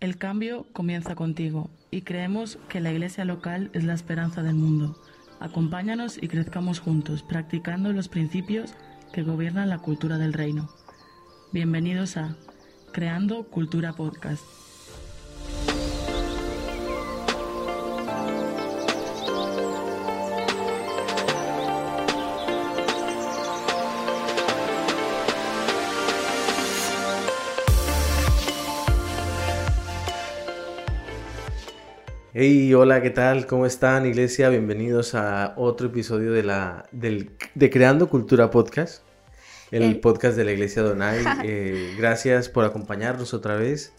El cambio comienza contigo y creemos que la iglesia local es la esperanza del mundo. Acompáñanos y crezcamos juntos, practicando los principios que gobiernan la cultura del reino. Bienvenidos a Creando Cultura Podcast. Hey, hola, ¿qué tal? ¿Cómo están, iglesia? Bienvenidos a otro episodio de, la, del, de Creando Cultura Podcast, el Eh. podcast de la iglesia Donai. Eh, gracias por acompañarnos otra vez.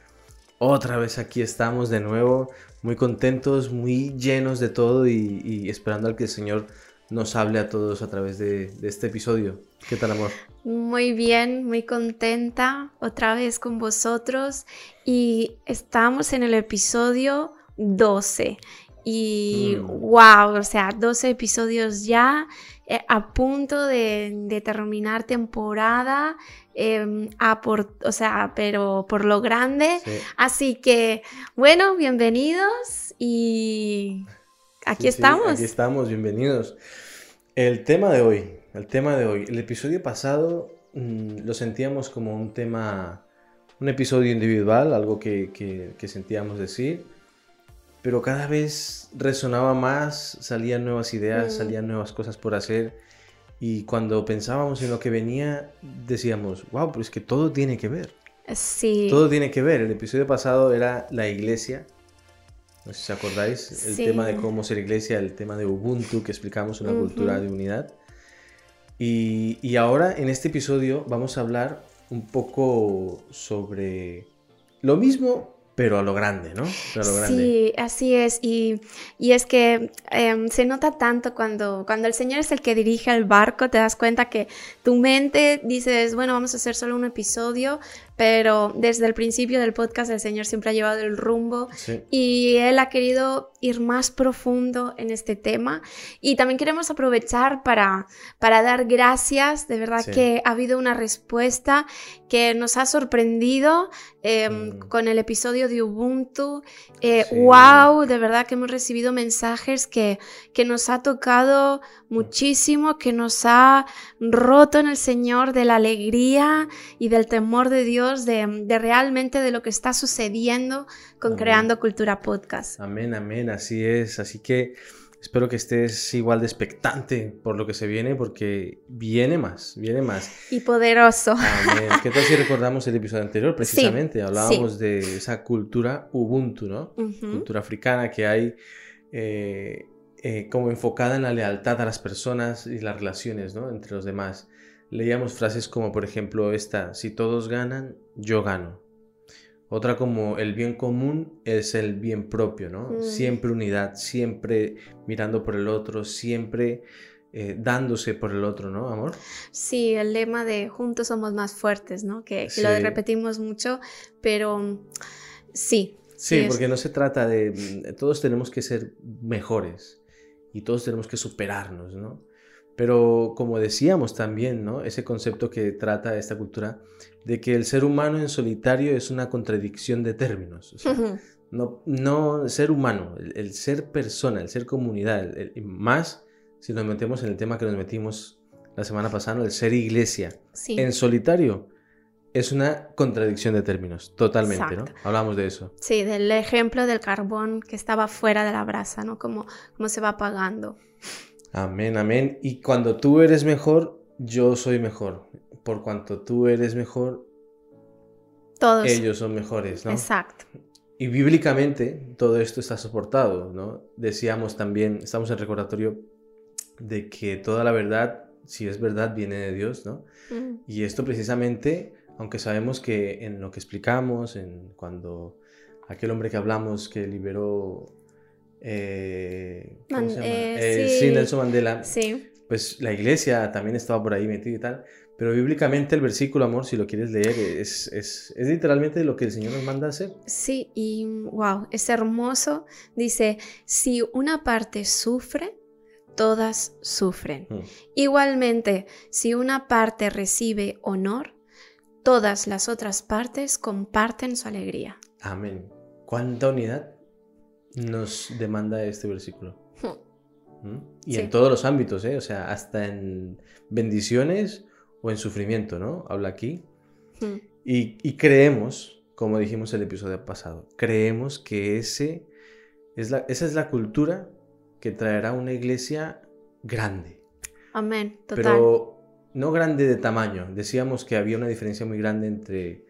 Otra vez aquí estamos de nuevo, muy contentos, muy llenos de todo y, y esperando al que el Señor nos hable a todos a través de, de este episodio. ¿Qué tal, amor? Muy bien, muy contenta otra vez con vosotros y estamos en el episodio 12 y Mm. wow, o sea, 12 episodios ya eh, a punto de, de terminar temporada, em, a por, o sea, pero por lo grande. Sí. Así que, bueno, bienvenidos y aquí Sí, sí, estamos. aquí estamos, bienvenidos. El tema de hoy, el tema de hoy. El episodio pasado mm, lo sentíamos como un tema, un episodio individual, algo que, que- que sentíamos decir, pero cada vez resonaba más, salían nuevas ideas, Mm. salían nuevas cosas por hacer. Y cuando pensábamos en lo que venía, decíamos, wow, pero es que todo tiene que ver. Sí. Todo tiene que ver. El episodio pasado era la iglesia. No sé si os acordáis. El Sí. tema de cómo ser iglesia, el tema de Ubuntu, que explicamos una cultura de unidad. Y, y ahora en este episodio vamos a hablar un poco sobre lo mismo, pero a lo grande, ¿no? Sí, así es. Y, y es que em, se nota tanto cuando, cuando el Señor es el que dirige el barco, te das cuenta que tu mente dices, bueno, vamos a hacer solo un episodio, pero desde el principio del podcast el Señor siempre ha llevado el rumbo Sí. y Él ha querido ir más profundo en este tema. Y también queremos aprovechar para, para dar gracias. De verdad Sí. que ha habido una respuesta que nos ha sorprendido eh, Mm. con el episodio de Ubuntu. Eh, Sí. ¡Wow! De verdad que hemos recibido mensajes que, que nos ha tocado muchísimo, que nos ha roto en el Señor de la alegría y del temor de Dios, de, de realmente de lo que está sucediendo con Amén. Creando Cultura Podcast. Amén, amén, así es. Así que espero que estés igual de expectante por lo que se viene, porque viene más, viene más. Y poderoso. Amén. ¿Qué tal si recordamos el episodio anterior? Precisamente hablábamos de esa cultura Ubuntu, ¿no? Cultura africana que hay eh, eh, como enfocada en la lealtad a las personas y las relaciones, ¿no? Entre los demás. Leíamos frases como, por ejemplo, esta: si todos ganan, yo gano. Otra como el bien común es el bien propio, ¿no? Mm. Siempre unidad, siempre mirando por el otro, siempre eh, dándose por el otro, ¿no, amor? Sí, el lema de juntos somos más fuertes, ¿no? Que, que lo repetimos mucho, pero sí. Sí, es- porque no se trata de... mm, Todos tenemos que ser mejores y todos tenemos que superarnos, ¿no? Pero como decíamos también, ¿no? Ese concepto que trata esta cultura de que el ser humano en solitario es una contradicción de términos. o sea, no, no ser humano, el, el ser persona, el ser comunidad, el- el- más si nos metemos en el tema que nos metimos la semana pasada, el ser iglesia. Sí. En solitario es una contradicción de términos, totalmente, Exacto. ¿no? Hablamos de eso. Sí, del ejemplo del carbón que estaba fuera de la brasa, ¿no? Como, como se va apagando. Amén, amén. Y cuando tú eres mejor, yo soy mejor. Por cuanto tú eres mejor, Todos. ellos son mejores, ¿no? Exacto. Y bíblicamente todo esto está soportado, ¿no? Decíamos también, estamos en recordatorio de que toda la verdad, si es verdad, viene de Dios, ¿no? Mm, Y esto precisamente, aunque sabemos que en lo que explicamos, en cuando aquel hombre que hablamos que liberó... eh, eh, Eh, sí. sí, Nelson Mandela. Sí. pues la iglesia también estaba por ahí metida y tal, pero bíblicamente el versículo, amor, si lo quieres leer, es, es, es literalmente lo que el Señor nos manda a hacer. Sí, y wow, es hermoso. Dice, si una parte sufre, todas sufren. Mm. Igualmente, si una parte recibe honor, todas las otras partes comparten su alegría. Amén. ¿Cuánta unidad nos demanda este versículo? ¿Mm? Y Sí. en todos los ámbitos, ¿eh? O sea, hasta en bendiciones o en sufrimiento, ¿no? Habla aquí. Hmm. Y, y creemos, como dijimos el episodio pasado, creemos que ese es la, esa es la cultura que traerá una iglesia grande. Amén, total. Pero no grande de tamaño. Decíamos que había una diferencia muy grande entre...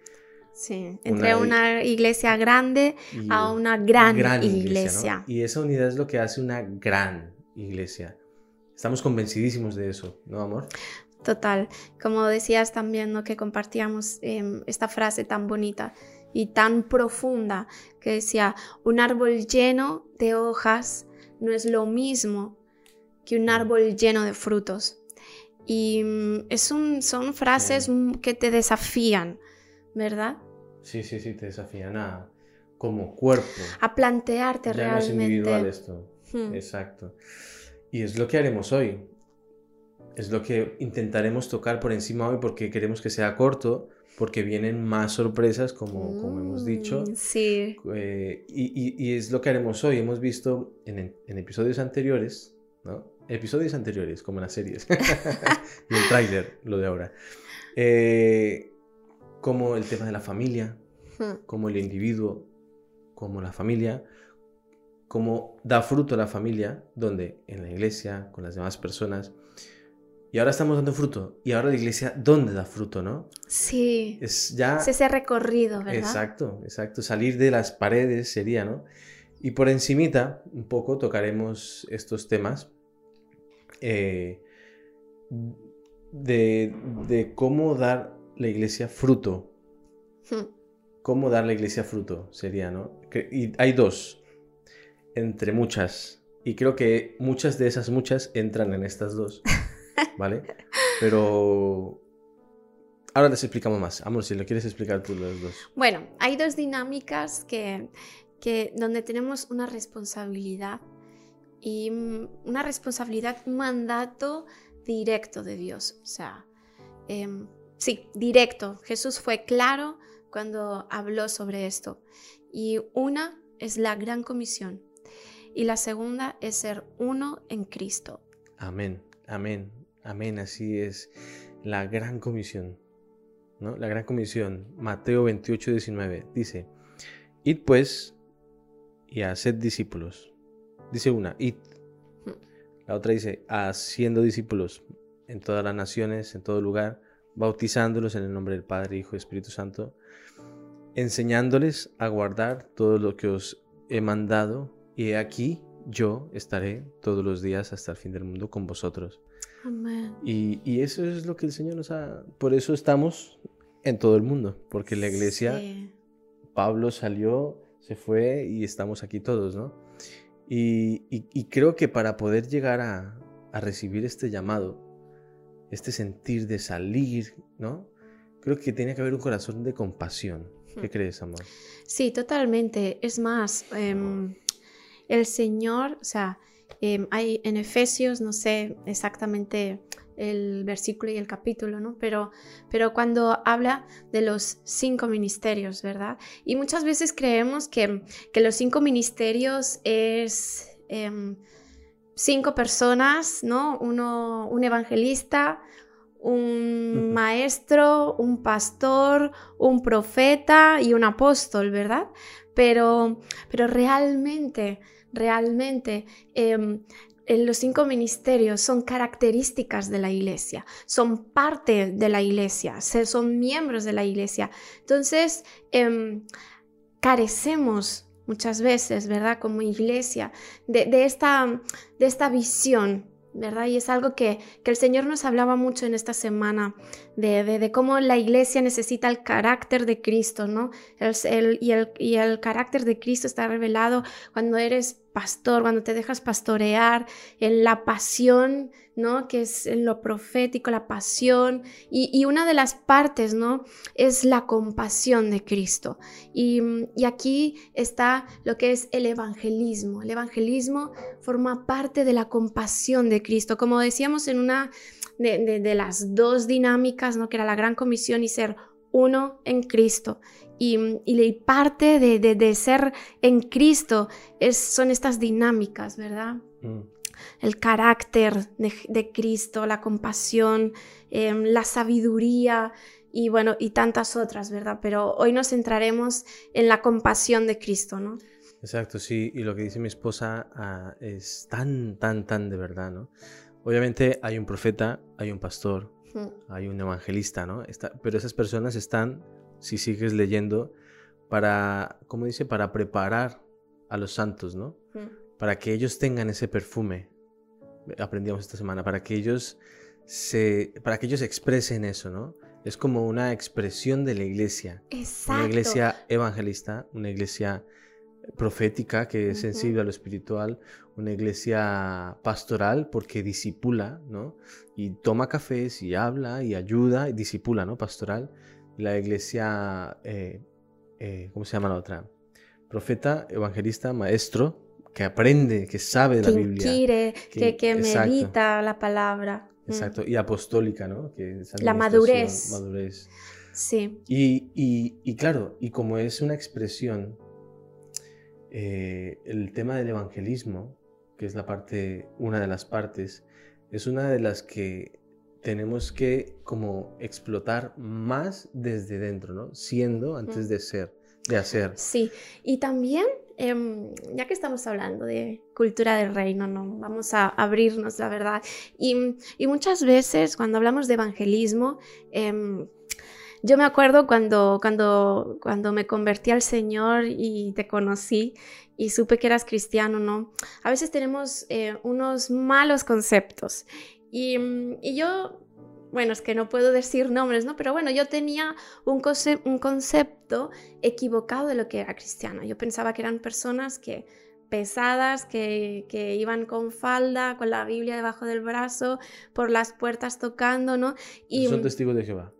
Sí, entre una- una, iglesia grande a una gran, iglesia. Y esa unidad es lo que hace una gran iglesia. Estamos convencidísimos de eso, ¿no, amor? Total, como decías también, ¿no? que compartíamos em, esta frase tan bonita y tan profunda que decía, un árbol lleno de hojas no es lo mismo que un árbol lleno de frutos. Y mm, es un, son frases Sí. mm, que te desafían, ¿verdad? Sí, sí, sí, te desafían a como cuerpo. A plantearte ya no es individual realmente. esto. Hmm, Exacto. Y es lo que haremos hoy. Es lo que intentaremos tocar por encima hoy porque queremos que sea corto, porque vienen más sorpresas, como, como hemos dicho. mm, Sí, Eh, y, y- y es lo que haremos hoy. Hemos visto en, en episodios anteriores, ¿no? Episodios anteriores, como en las series. y el tráiler, lo de ahora. Eh, como el tema de la familia, hmm, como el individuo, como la familia, como da fruto a la familia, donde en la iglesia, con las demás personas. Y ahora estamos dando fruto. Y ahora la iglesia, ¿dónde da fruto, no? sí. Es ya... Es ese recorrido, ¿verdad? Exacto, exacto. Salir de las paredes sería, ¿no? Y por encimita, un poco, tocaremos estos temas eh, de, de cómo dar la iglesia fruto. Hmm, Cómo dar la iglesia fruto sería, ¿no? Y hay dos, entre muchas. Y creo que muchas de esas muchas entran en estas dos, ¿vale? Pero... Ahora les explicamos más. Amor, si lo quieres explicar tú los dos. Bueno, hay dos dinámicas que, que donde tenemos una responsabilidad y mm, una responsabilidad, un mandato directo de Dios. O sea, em, sí, directo. Jesús fue claro cuando habló sobre esto. Y una es la gran comisión y la segunda es ser uno en Cristo. Amén, amén, amén. Así es la gran comisión. ¿no? La gran comisión, Mateo 28, 19, dice, Id pues y haced discípulos. Dice una, id. La otra dice, haciendo discípulos en todas las naciones, en todo lugar, bautizándolos en el nombre del Padre, Hijo y Espíritu Santo, enseñándoles a guardar todo lo que os he mandado, y he aquí yo estaré todos los días hasta el fin del mundo con vosotros. Amén. Y, y eso es lo que el Señor nos ha... Por eso estamos en todo el mundo, porque la iglesia, Sí. Pablo salió, se fue y estamos aquí todos, ¿no? Y, y- y creo que para poder llegar a, a recibir este llamado, este sentir de salir, ¿no? Creo que tiene que haber un corazón de compasión. ¿Qué Hmm. crees, amor? Sí, totalmente. Es más, em, el Señor, o sea, em, hay en Efesios, no sé exactamente el versículo y el capítulo, ¿no? Pero, pero cuando habla de los cinco ministerios, ¿verdad? Y muchas veces creemos que, que los cinco ministerios es em, cinco personas, ¿no? Uno, un evangelista, un maestro, un pastor, un profeta y un apóstol, ¿verdad? Pero, pero realmente, realmente, em, en los cinco ministerios son características de la iglesia, son parte de la iglesia, se- son miembros de la iglesia. Entonces, em, carecemos muchas veces, ¿verdad? Como iglesia, de, esta, de esta visión, ¿verdad? Y es algo que, que el Señor nos hablaba mucho en esta semana, de, cómo la iglesia necesita el carácter de Cristo, ¿no? El- y, el, y el carácter de Cristo está revelado cuando eres pastor, cuando te dejas pastorear, en la pasión, ¿no? Que es en lo profético, la pasión. Y, y una de las partes, ¿no? Es la compasión de Cristo. Y, y aquí está lo que es el evangelismo. El evangelismo forma parte de la compasión de Cristo. Como decíamos en una de, de- de las dos dinámicas, ¿no? Que era la gran comisión y ser uno en Cristo. Y, y parte de, de, ser en Cristo es, son estas dinámicas, ¿verdad? Mm. El carácter de, Cristo, la compasión, em, la sabiduría y bueno, y tantas otras, ¿verdad? Pero hoy nos centraremos en la compasión de Cristo, ¿no? Exacto, sí, y lo que dice mi esposa ah, es tan, tan, tan de verdad, ¿no? Obviamente hay un profeta, hay un pastor, hay un evangelista, ¿no? pero esas personas están, si sigues leyendo, para, ¿cómo dice? Para preparar a los santos, ¿no? Para que ellos tengan ese perfume, aprendíamos esta semana, para que ellos se, para que ellos expresen eso, ¿no? Es como una expresión de la iglesia. Exacto. Una iglesia evangelista, una iglesia profética que es sensible a lo espiritual, una iglesia pastoral porque disipula, ¿no? Y toma cafés y habla y ayuda y disipula, ¿no? Pastoral. La iglesia, eh, eh, ¿cómo se llama la otra? Profeta, evangelista, maestro, que aprende, que sabe de la Biblia. Quiere, que, que, medita la palabra. Mm. Exacto, y apostólica, ¿no? Que la madurez. Madurez. Sí. Y, y, y claro, y como es una expresión eh, el tema del evangelismo, que es la parte, una de las partes, es una de las que tenemos que como explotar más desde dentro, ¿no? Siendo antes de ser, de hacer. Sí, y también, em, ya que estamos hablando de cultura del reino, ¿no? Vamos a abrirnos, la verdad. Y, y muchas veces cuando hablamos de evangelismo, em, yo me acuerdo cuando, cuando, cuando me convertí al Señor y te conocí y supe que eras cristiano, ¿no? A veces tenemos eh, unos malos conceptos. Y, y, yo, bueno, es que no puedo decir nombres, ¿no? Pero bueno, yo tenía un, un concepto equivocado de lo que era cristiano. Yo pensaba que eran personas que pesadas que, que, iban con falda, con la Biblia debajo del brazo, por las puertas tocando, ¿no? Y, son testigos de Jehová.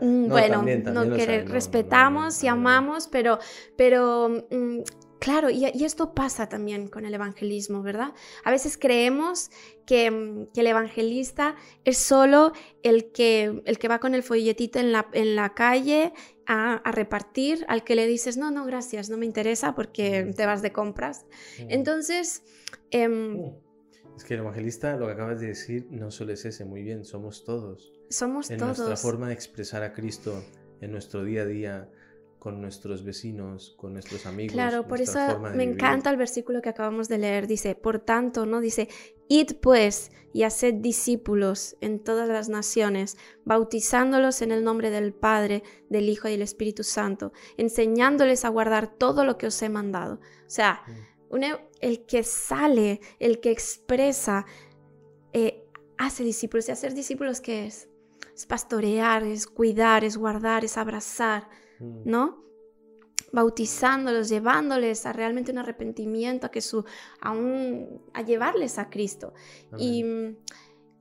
Mm, bueno, no, respetamos y amamos, pero, pero mm, claro, y, esto pasa también con el evangelismo, ¿verdad? A veces creemos que, mm, el evangelista es solo el que, el que va con el folletito en la, en la calle a, repartir, al que le dices, no, no, gracias, no me interesa porque te vas de compras. Entonces... Em, es que el evangelista, lo que acabas de decir, no solo es ese, muy bien, somos todos. Somos en nuestra forma de expresar a Cristo en nuestro día a día, con nuestros vecinos, con nuestros amigos. Claro, por eso me encanta el versículo que acabamos de leer. Dice, por tanto, ¿no? Dice, id pues y haced discípulos en todas las naciones, bautizándolos en el nombre del Padre, del Hijo y del Espíritu Santo, enseñándoles a guardar todo lo que os he mandado. O sea, mm. el que sale, el que expresa, eh, hace discípulos. ¿Y hacer discípulos qué es? Es pastorear, es cuidar, es guardar, es abrazar, mm. ¿no? bautizándolos, llevándoles a realmente un arrepentimiento, a, que su, a, a llevarles a Cristo. Y,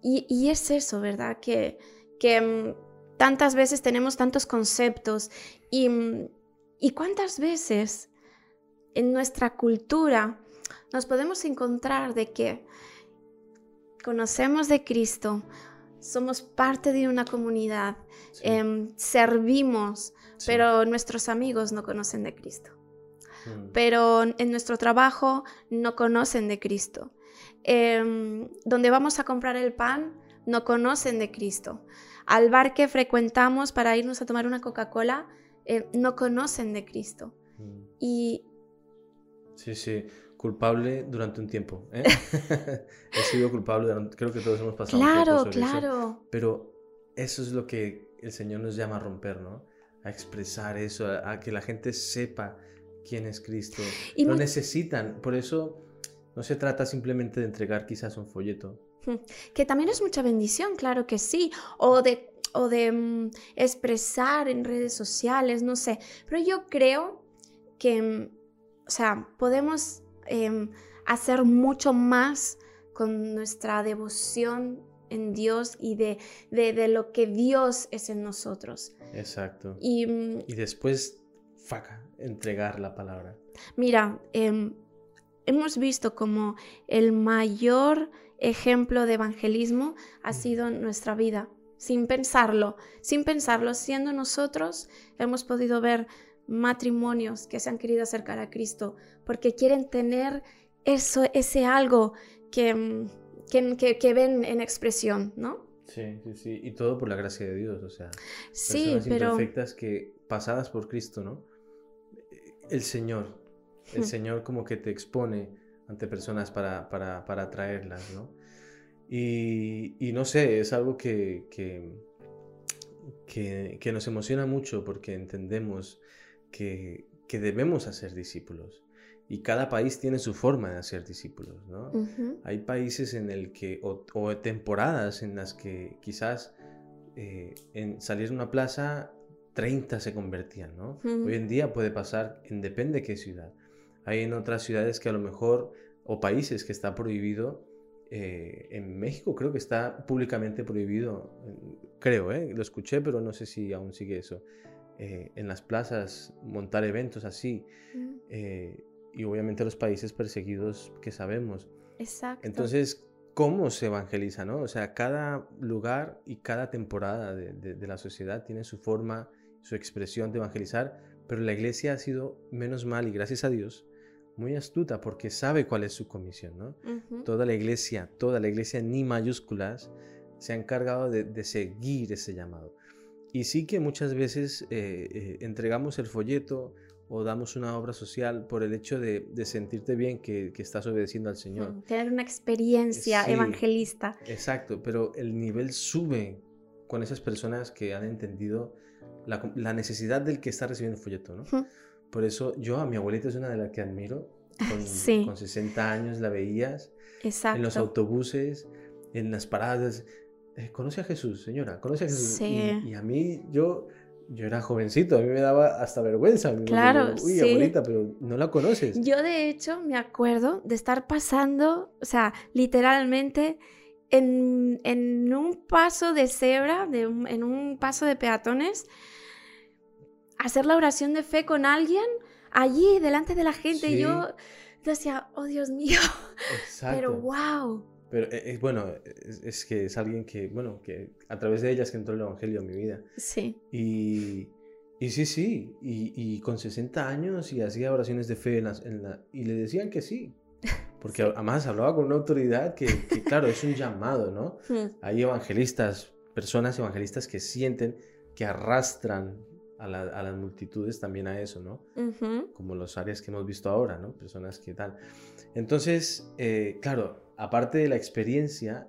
y, es eso, ¿verdad? Que, que mm, tantas veces tenemos tantos conceptos y, y cuántas veces en nuestra cultura nos podemos encontrar de que conocemos de Cristo, somos parte de una comunidad, em, servimos, pero nuestros amigos no conocen de Cristo. Mm. Pero en nuestro trabajo no conocen de Cristo. Em, donde vamos a comprar el pan, no conocen de Cristo. Al bar que frecuentamos para irnos a tomar una Coca-Cola, eh, no conocen de Cristo. Mm. Y... Sí, sí culpable durante un tiempo. ¿eh? He sido culpable, durante, creo que todos hemos pasado claro, claro. Pero eso es lo que el Señor nos llama a romper, ¿no? A expresar eso, a, que la gente sepa quién es Cristo. Y lo necesitan, por eso no se trata simplemente de entregar quizás un folleto. Que también es mucha bendición, claro que sí, o de, o de mm, expresar en redes sociales, no sé, pero yo creo que, mm, o sea, podemos Em, hacer mucho más con nuestra devoción en Dios y de, de, lo que Dios es en nosotros. Exacto. Y, mm, y después, faca, entregar la palabra. Mira, em, hemos visto como el mayor ejemplo de evangelismo ha sido nuestra vida. Sin pensarlo, sin pensarlo, siendo nosotros, hemos podido ver matrimonios que se han querido acercar a Cristo porque quieren tener eso, ese algo que, mm, que, que, ven en expresión, ¿no? Sí, sí, sí. Y todo por la gracia de Dios, o sea. Sí, pero. Imperfectas que pasadas por Cristo, ¿no? El Señor, el. Señor como que te expone ante personas para, para, para atraerlas, ¿no? Y, y, no sé, es algo que, que, que, que nos emociona mucho porque entendemos que, que debemos hacer discípulos y cada país tiene su forma de hacer discípulos, ¿no? Hay países en el que, o, temporadas en las que quizás eh, en salir de una plaza 30 se convertían, ¿no? Hoy en día puede pasar en depende de qué ciudad. Hay en otras ciudades que a lo mejor, o países que está prohibido, eh, en México creo que está públicamente prohibido, creo, ¿eh? lo escuché, pero no sé si aún sigue eso. Eh, en las plazas montar eventos así. Eh, y obviamente los países perseguidos que sabemos. Exacto. Entonces, ¿cómo se evangeliza? ¿no? O sea, cada lugar y cada temporada de, de, la sociedad tiene su forma, su expresión de evangelizar, pero la iglesia ha sido, menos mal y gracias a Dios, muy astuta porque sabe cuál es su comisión. ¿no? Toda la iglesia, toda la iglesia ni mayúsculas, se ha encargado de, de seguir ese llamado. Y sí que muchas veces eh, eh, entregamos el folleto o damos una obra social por el hecho de, sentirte bien que, estás obedeciendo al Señor. Tener una experiencia evangelista. Exacto, pero el nivel sube con esas personas que han entendido la, necesidad del que está recibiendo el folleto, ¿no? Por eso yo a mi abuelita es una de las que admiro. Con, con 60 años la veías Exacto. en los autobuses, en las paradas eh, conoce a Jesús, señora, conoce a Jesús. Y, a mí, yo, yo era jovencito, a mí me daba hasta vergüenza. Claro, Uy, abuelita, pero no la conoces. Yo, de hecho, me acuerdo de estar pasando, o sea, literalmente en, en un paso de cebra, de en un paso de peatones, hacer la oración de fe con alguien allí, delante de la gente. Y yo decía, oh Dios mío, Exacto. pero wow. Pero es, eh, bueno, es, que es alguien que, bueno, que a través de ella es que entró el Evangelio en mi vida. Sí. Y, y sí, sí, y, y, con 60 años y hacía oraciones de fe en la, y le decían que sí. Porque además hablaba con una autoridad que, que claro, es un llamado, ¿no? Hmm. Hay evangelistas, personas evangelistas que sienten, que arrastran a, a, las multitudes también a eso, ¿no? Como los áreas que hemos visto ahora, ¿no? Personas que tal. Entonces, eh, claro, aparte de la experiencia,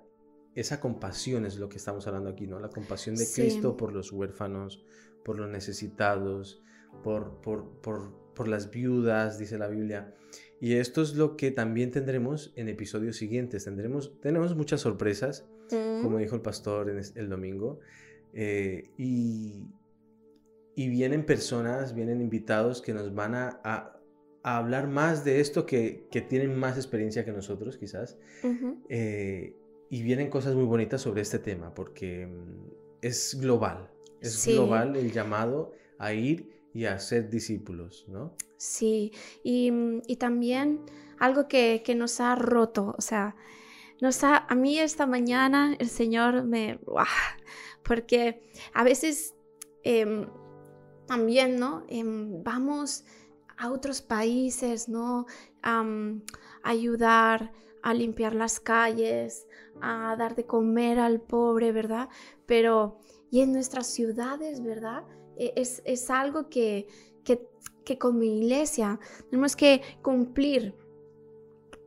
esa compasión es lo que estamos hablando aquí, ¿no? La compasión de Cristo por los huérfanos, por los necesitados, por, por, las viudas, dice la Biblia. Y esto es lo que también tendremos en episodios siguientes. Tendremos, tenemos muchas sorpresas, como dijo el pastor el domingo. Eh, y, y, vienen personas, vienen invitados que nos van a a hablar más de esto que, que tienen más experiencia que nosotros, quizás. Eh, y vienen cosas muy bonitas sobre este tema, porque mm, es global. Es global el llamado a ir y a ser discípulos, ¿no? Sí, y, mm, y también algo que, que, nos ha roto, o sea, nos ha, a mí esta mañana el Señor me... Porque a veces em, también, ¿no? Em, vamos a otros países, ¿no? ayudar a limpiar las calles, a dar de comer al pobre, ¿verdad? Pero, y en nuestras ciudades, ¿verdad? E, es, es algo que, que, que con mi iglesia tenemos que cumplir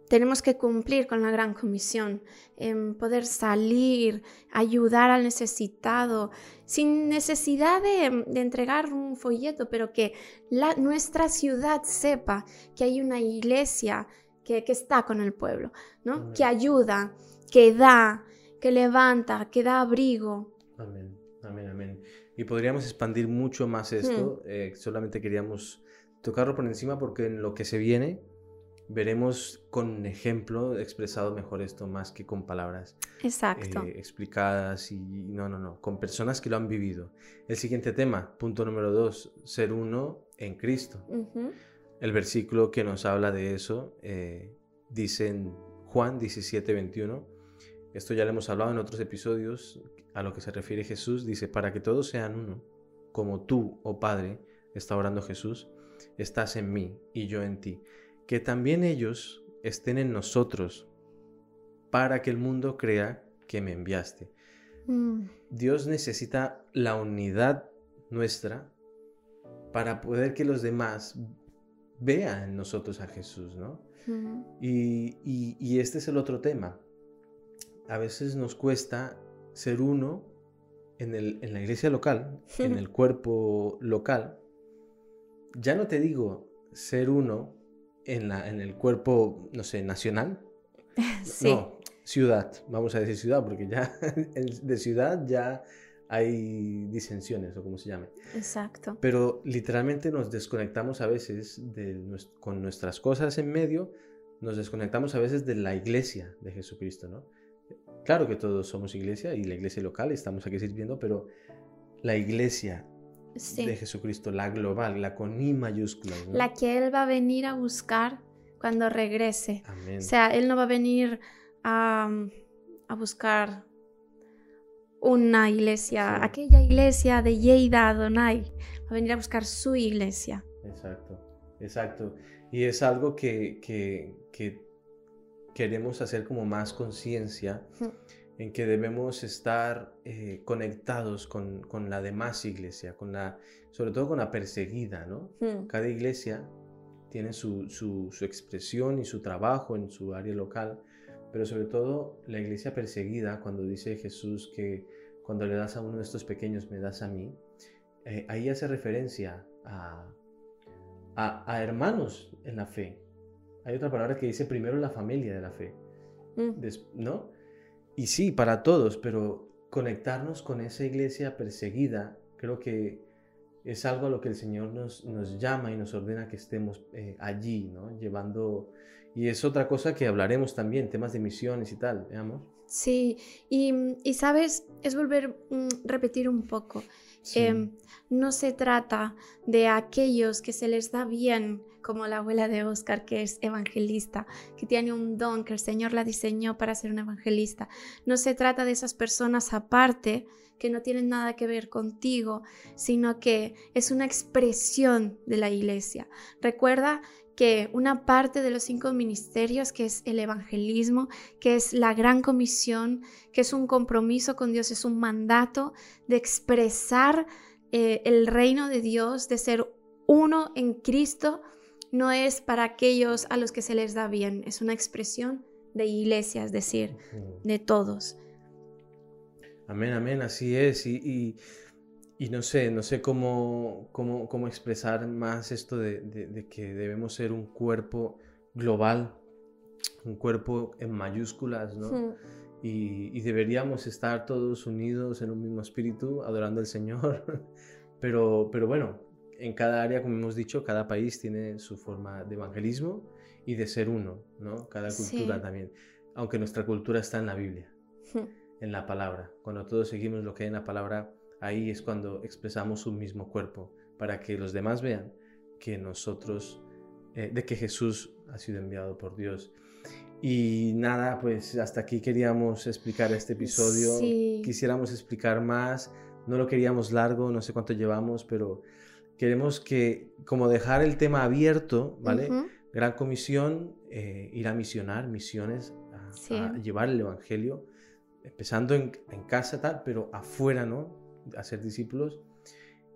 tenemos que cumplir con la gran comisión, en poder salir, ayudar al necesitado, sin necesidad de, entregar un folleto, pero que la, nuestra ciudad sepa que hay una iglesia que, está con el pueblo, ¿no? que ayuda, que da, que levanta, que da abrigo. Amén, amén, amén. Y podríamos expandir mucho más esto, hmm. eh, solamente queríamos tocarlo por encima porque en lo que se viene veremos con ejemplo expresado mejor esto más que con palabras Exacto. Eh, explicadas y no, no, no, con personas que lo han vivido. El siguiente tema, punto número dos, ser uno en Cristo. El versículo que nos habla de eso eh, dice en Juan 17, 21. Esto ya lo hemos hablado en otros episodios. a lo que se refiere Jesús, dice, para que todos sean uno, como tú, oh Padre, está orando Jesús, estás en mí y yo en ti, que también ellos estén en nosotros, para que el mundo crea que me enviaste. Mm. Dios necesita la unidad nuestra para poder que los demás vean en nosotros a Jesús, ¿no? y, este es el otro tema. A veces nos cuesta ser uno en, en la iglesia local, en el cuerpo local. Ya no te digo ser uno en, la, en el cuerpo, no sé, nacional. Sí. No, ciudad, vamos a decir ciudad, porque ya de ciudad ya hay disensiones o como se llame. Exacto. Pero literalmente nos desconectamos a veces de, con nuestras cosas en medio, nos desconectamos a veces de la iglesia de Jesucristo, ¿no? Claro que todos somos iglesia y la iglesia local, estamos aquí sirviendo, pero la iglesia de Jesucristo, la global, la con I mayúscula. La que Él va a venir a buscar cuando regrese. O sea, Él no va a venir a, a buscar una iglesia, aquella iglesia de Yeida Adonai, va a venir a buscar su iglesia. Exacto, exacto. Y es algo que, queremos hacer como más conciencia, en que debemos estar eh, conectados con, la demás iglesia, con la, sobre todo con la perseguida, ¿no? Cada iglesia tiene su, su, su expresión y su trabajo en su área local, pero sobre todo la iglesia perseguida, cuando dice Jesús que cuando le das a uno de estos pequeños, me das a mí, eh, ahí hace referencia a, a, hermanos en la fe. Hay otra palabra que dice primero la familia de la fe, mm. ¿no? Y sí, para todos, pero conectarnos con esa iglesia perseguida, creo que es algo a lo que el Señor nos, nos llama y nos ordena que estemos eh, allí, ¿no? Llevando... Y es otra cosa que hablaremos también, temas de misiones y tal, veamos. Sí, y, y sabes, es volver a mm, repetir un poco. Em, no se trata de aquellos que se les da bien, como la abuela de Oscar, que es evangelista, que tiene un don que el Señor la diseñó para ser un evangelista. No se trata de esas personas aparte que no tienen nada que ver contigo, sino que es una expresión de la iglesia. Recuerda que una parte de los cinco ministerios, que es el evangelismo, que es la gran comisión, que es un compromiso con Dios, es un mandato de expresar eh, el reino de Dios, de ser uno en Cristo, no es para aquellos a los que se les da bien, es una expresión de iglesia, es decir, de todos. Amén, amén, así es. y y no sé, no sé cómo, cómo, cómo expresar más esto de, de, que debemos ser un cuerpo global, un cuerpo en mayúsculas, ¿no? Y, y, deberíamos estar todos unidos en un mismo espíritu, adorando al Señor. pero, pero bueno, en cada área, como hemos dicho, cada país tiene su forma de evangelismo y de ser uno, ¿no? Cada cultura también. Aunque nuestra cultura está en la Biblia, en la palabra. Cuando todos seguimos lo que hay en la palabra, ahí es cuando expresamos un mismo cuerpo, para que los demás vean que nosotros, eh, de que Jesús ha sido enviado por Dios. Y nada, pues hasta aquí queríamos explicar este episodio. Quisiéramos explicar más, no lo queríamos largo, no sé cuánto llevamos, pero queremos que, como dejar el tema abierto, ¿vale? Gran comisión, eh, ir a misionar, misiones, a, llevar el Evangelio, empezando en, en casa, tal, pero afuera, ¿no? Hacer discípulos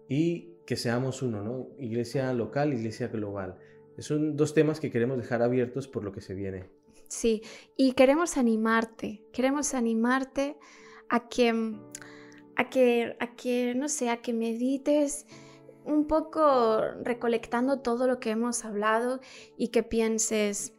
y que seamos uno, ¿no? Iglesia local, iglesia global. Son dos temas que queremos dejar abiertos por lo que se viene. Sí, y queremos animarte, queremos animarte a que, a que, a que, no sé, a que medites un poco recolectando todo lo que hemos hablado y que pienses,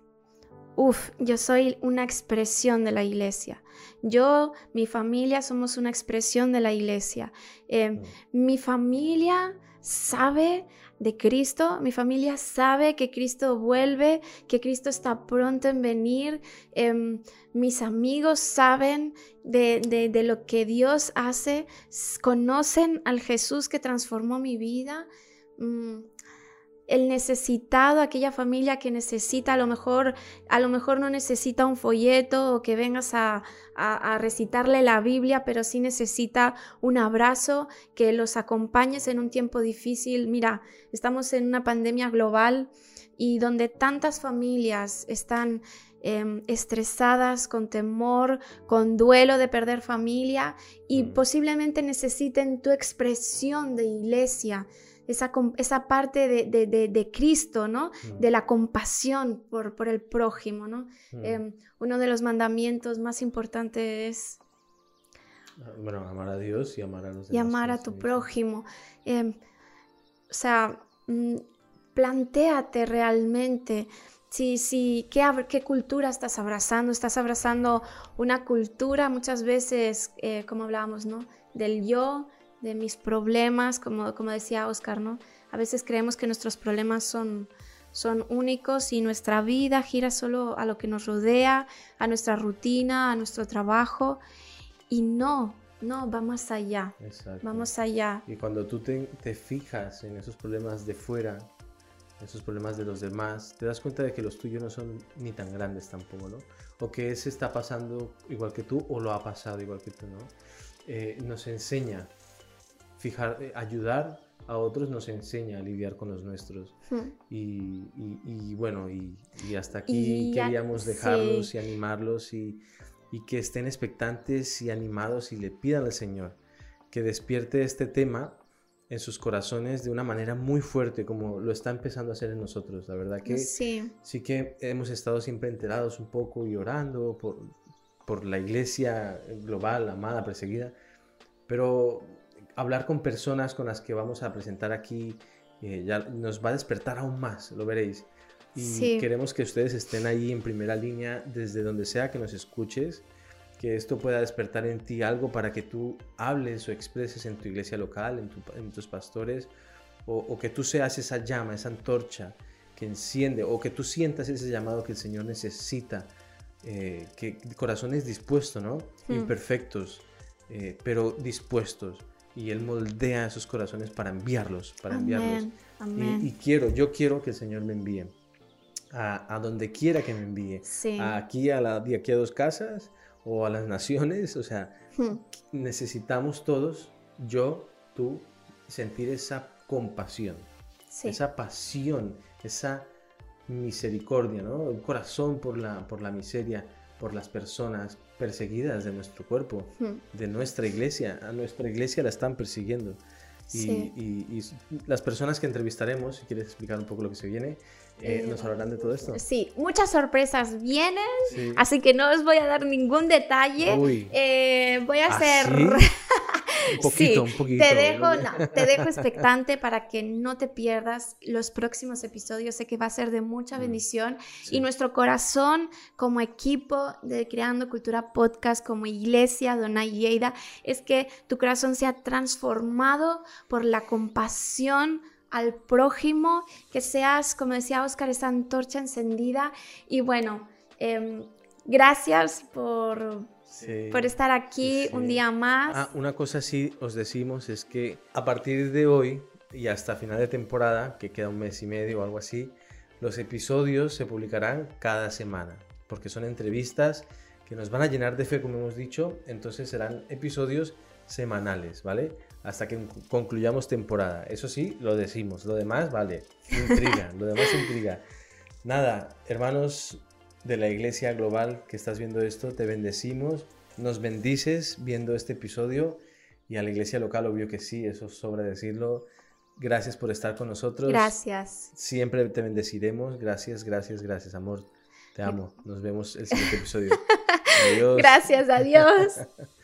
Uf, yo soy una expresión de la iglesia. Yo, mi familia, somos una expresión de la iglesia. Eh, mm. Mi familia sabe de Cristo, mi familia sabe que Cristo vuelve, que Cristo está pronto en venir. Em, mis amigos saben de, lo que Dios hace, conocen al Jesús que transformó mi vida. Mm, el necesitado, aquella familia que necesita, a lo mejor, a lo mejor no necesita un folleto o que vengas a, a, recitarle la Biblia, pero sí necesita un abrazo, que los acompañes en un tiempo difícil. Mira, estamos en una pandemia global y donde tantas familias están em, estresadas, con temor, con duelo de perder familia y mm. posiblemente necesiten tu expresión de iglesia esa, esa parte de, Cristo, ¿no? Mm. De la compasión por, por el prójimo, ¿no? Mm. Em, uno de los mandamientos más importantes es... Ah, bueno, amar a Dios y amar a los demás. Y amar a tu prójimo. Em, o sea, mm, plantéate realmente si, si, ¿qué, ¿qué, cultura estás abrazando? ¿Estás abrazando una cultura muchas veces, eh, como hablábamos, ¿no? Del yo, de mis problemas, como, como decía Oscar, ¿no? A veces creemos que nuestros problemas son, son únicos y nuestra vida gira solo a lo que nos rodea, a nuestra rutina, a nuestro trabajo. Y no, no, va más allá. Vamos allá. Y cuando tú te, te, fijas en esos problemas de fuera, esos problemas de los demás, te das cuenta de que los tuyos no son ni tan grandes tampoco, ¿no? O que ese está pasando igual que tú o lo ha pasado igual que tú, ¿no? Eh, nos enseña fijar, eh, ayudar a otros nos enseña a lidiar con los nuestros. Hmm. Y, bueno, y, hasta aquí queríamos dejarlos y animarlos y, que estén expectantes y animados y le pidan al Señor que despierte este tema en sus corazones de una manera muy fuerte, como lo está empezando a hacer en nosotros. La verdad que sí, sí que hemos estado siempre enterados un poco y orando por, por la iglesia global, amada, perseguida, pero hablar con personas con las que vamos a presentar aquí eh, ya nos va a despertar aún más, lo veréis. Y queremos que ustedes estén ahí en primera línea desde donde sea que nos escuches, que esto pueda despertar en ti algo para que tú hables o expreses en tu iglesia local, en, tus pastores, o, que tú seas esa llama, esa antorcha que enciende, o que tú sientas ese llamado que el Señor necesita, eh, que corazones dispuestos, ¿no? Hmm. Imperfectos, eh, pero dispuestos y Él moldea esos corazones para enviarlos, para enviarlos. Y, quiero, yo quiero que el Señor me envíe a, donde quiera que me envíe. Aquí a, la, aquí a dos casas o a las naciones, o sea, hmm. necesitamos todos, yo, tú, sentir esa compasión, esa pasión, esa misericordia, ¿no? Un corazón por la, por la miseria, por las personas perseguidas de nuestro cuerpo, de nuestra iglesia. A nuestra iglesia la están persiguiendo. Y, las personas que entrevistaremos, si quieres explicar un poco lo que se viene, eh, eh, nos hablarán de todo esto. Sí, muchas sorpresas vienen, así que no os voy a dar ningún detalle. Eh, voy a ¿Ah, hacer... Un poquito, un poquito. Te dejo, te dejo expectante para que no te pierdas los próximos episodios. Sé que va a ser de mucha mm, bendición. Y nuestro corazón como equipo de Creando Cultura Podcast, como iglesia, Dona Yeida, es que tu corazón sea transformado por la compasión al prójimo, que seas, como decía Oscar, esa antorcha encendida. Y bueno, em, gracias por, por estar aquí un día más. Ah, una cosa sí os decimos es que a partir de hoy y hasta final de temporada, que queda un mes y medio o algo así, los episodios se publicarán cada semana, porque son entrevistas que nos van a llenar de fe, como hemos dicho, entonces serán episodios semanales, ¿vale? Hasta que concluyamos temporada. Eso sí, lo decimos. Lo demás, vale, intriga, lo demás intriga. Nada, hermanos, de la Iglesia Global que estás viendo esto, te bendecimos, nos bendices viendo este episodio y a la Iglesia Local, obvio que sí, eso sobra decirlo. Gracias por estar con nosotros. Gracias. Siempre te bendeciremos. Gracias, gracias, gracias, amor. Te amo. Nos vemos el siguiente episodio. Adiós. Gracias, adiós.